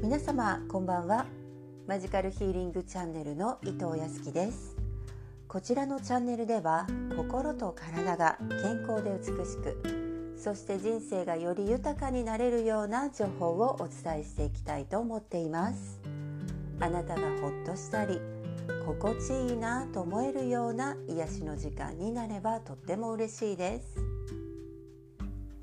皆様こんばんは。マジカルヒーリングチャンネルの伊藤康樹です。こちらのチャンネルでは心と体が健康で美しくそして人生がより豊かになれるような情報をお伝えしていきたいと思っています。あなたがほっとしたり心地いいなと思えるような癒しの時間になればとっても嬉しいです。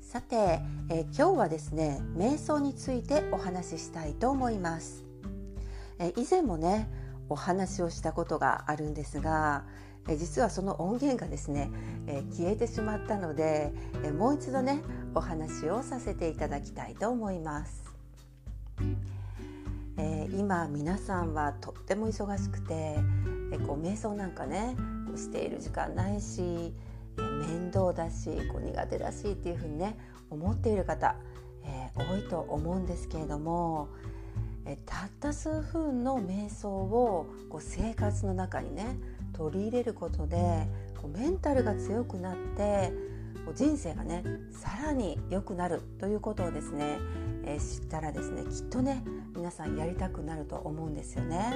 さて、えー、今日はですね瞑想についてお話ししたいと思います、えー、以前もねお話をしたことがあるんですが、えー、実はその音源がですね、え消えてしまったので、えもう一度ねお話をさせていただきたいと思います、え今皆さんはとっても忙しくて、えこう瞑想なんかねしている時間ないし面倒だしこう苦手だしっていうふうにね思っている方、えー、多いと思うんですけれども、えたった数分の瞑想をこう生活の中にね取り入れることでこうメンタルが強くなってこう人生がねさらに良くなるということをですね、えー、知ったらですねきっとね皆さんやりたくなると思うんですよね。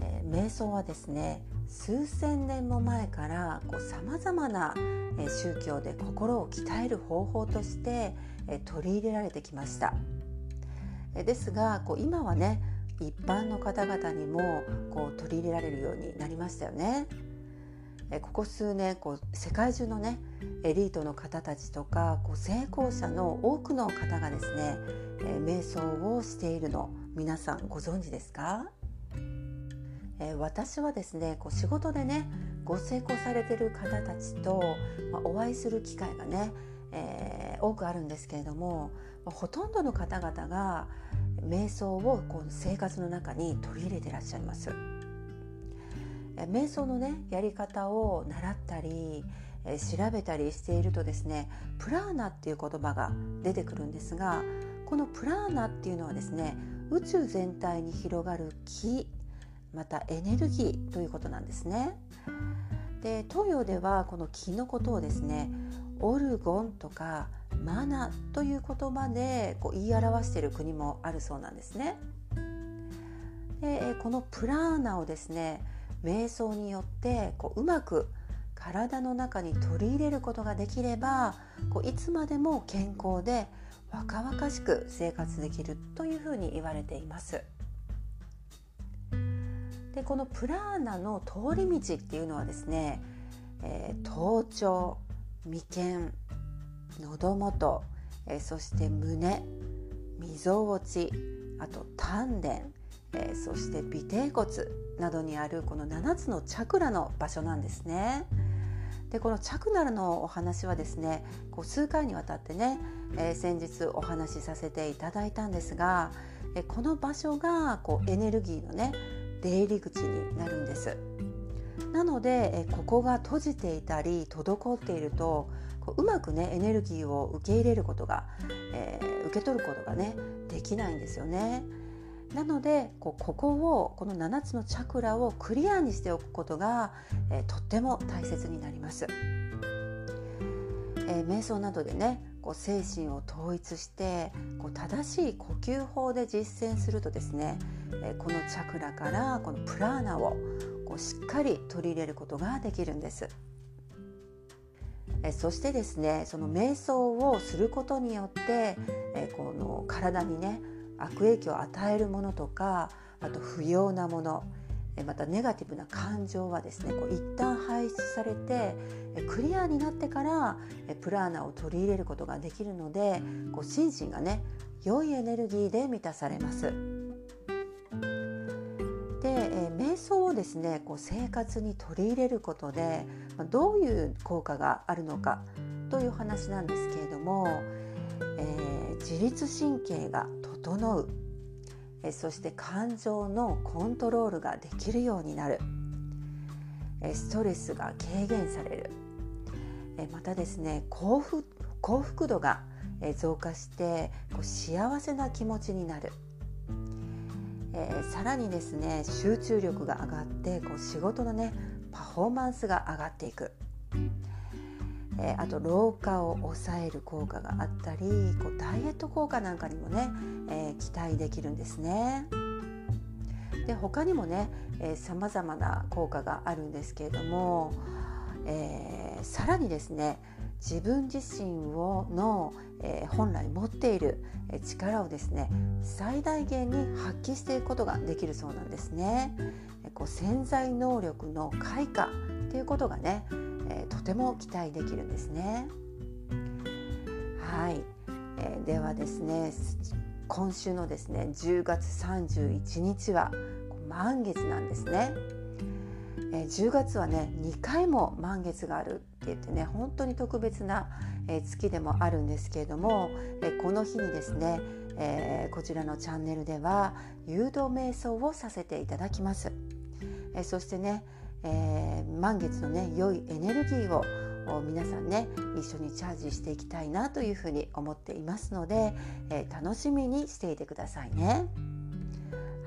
えー、瞑想はですね数千年も前からさまざまな宗教で心を鍛える方法として取り入れられてきましたですがこう今はね一般の方々にもこう取り入れられるようになりましたよね。ここ数年こう世界中のねエリートの方たちとかこう成功者の多くの方がですね、瞑想をしているの皆さんご存知ですか？えー、私はですねこう仕事でねご成功されてる方たちと、まあ、お会いする機会がね、えー、多くあるんですけれども、まあ、ほとんどの方々が瞑想をこう生活の中に取り入れてらっしゃいます。えー、瞑想のねやり方を習ったりえ調べたりしているとですねプラーナっていう言葉が出てくるんですがこのプラーナっていうのはですね宇宙全体に広がる気またエネルギーということなんですね。で東洋ではこの気のことをですねオルゴンとかマナという言葉でこう言い表している国もあるそうなんですね。でこのプラーナをですね瞑想によってこううまく体の中に取り入れることができればこういつまでも健康で若々しく生活できるというふうに言われています。でこのプラーナの通り道っていうのはですね、えー、頭頂眉間喉元、えー、そして胸みぞおちあと丹田、えー、そして尾てい骨などにあるこの7つのチャクラの場所なんですね。でこのチャクラのお話はですねこう数回にわたってね、えー、先日お話しさせていただいたんですが、えこの場所がこうエネルギーのね出入り口になるんですなのでここが閉じていたり滞っているとううまくねエネルギーを受け入れることが、えー、受け取ることがねできないんですよね。なのでここをこの7つのチャクラをクリアにしておくことが、えー、とっても大切になります。えー、瞑想などでねこう精神を統一してこう正しい呼吸法で実践するとですね、えこのチャクラからこのプラーナをこうしっかり取り入れることができるんです。えそしてですねその瞑想をすることによってえこの体にね悪影響を与えるものとかあと不要なものまたネガティブな感情はですねこう一旦排出されてクリアになってからプラーナを取り入れることができるのでこう心身がね良いエネルギーで満たされます。想をですね。こう生活に取り入れることで、どういう効果があるのかという話なんですけれども、えー、自律神経が整う。えそして感情のコントロールができるようになる。えストレスが軽減される。えまたですね幸福幸福度が増加してこう幸せな気持ちになる、えー、さらにですね集中力が上がってこう仕事のねパフォーマンスが上がっていくえー、あと老化を抑える効果があったりこうダイエット効果なんかにもね、えー、期待できるんですね。で他にもねさまざまな効果があるんですけれども、えー、さらにですね自分自身をの、えー、本来持っている力をですね最大限に発揮していくことができるそうなんですね。こう潜在能力の開花っていうことがね、えー、とても期待できるんですね。はい、えー、ではですね今週のですね10月31日は満月なんですね。えー、10月はね2回も満月があるって言ってね本当に特別な、え、月でもあるんですけれども、え、この日にですね、えー、こちらのチャンネルでは誘導瞑想をさせていただきます。え、そしてね、え、満月のね良いエネルギーを皆さんね一緒にチャージしていきたいなというふうに思っていますので、え、楽しみにしていてくださいね。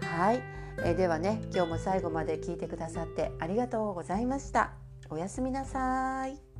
はい、えー、ではね今日も最後まで聞いてくださってありがとうございました。おやすみなさい。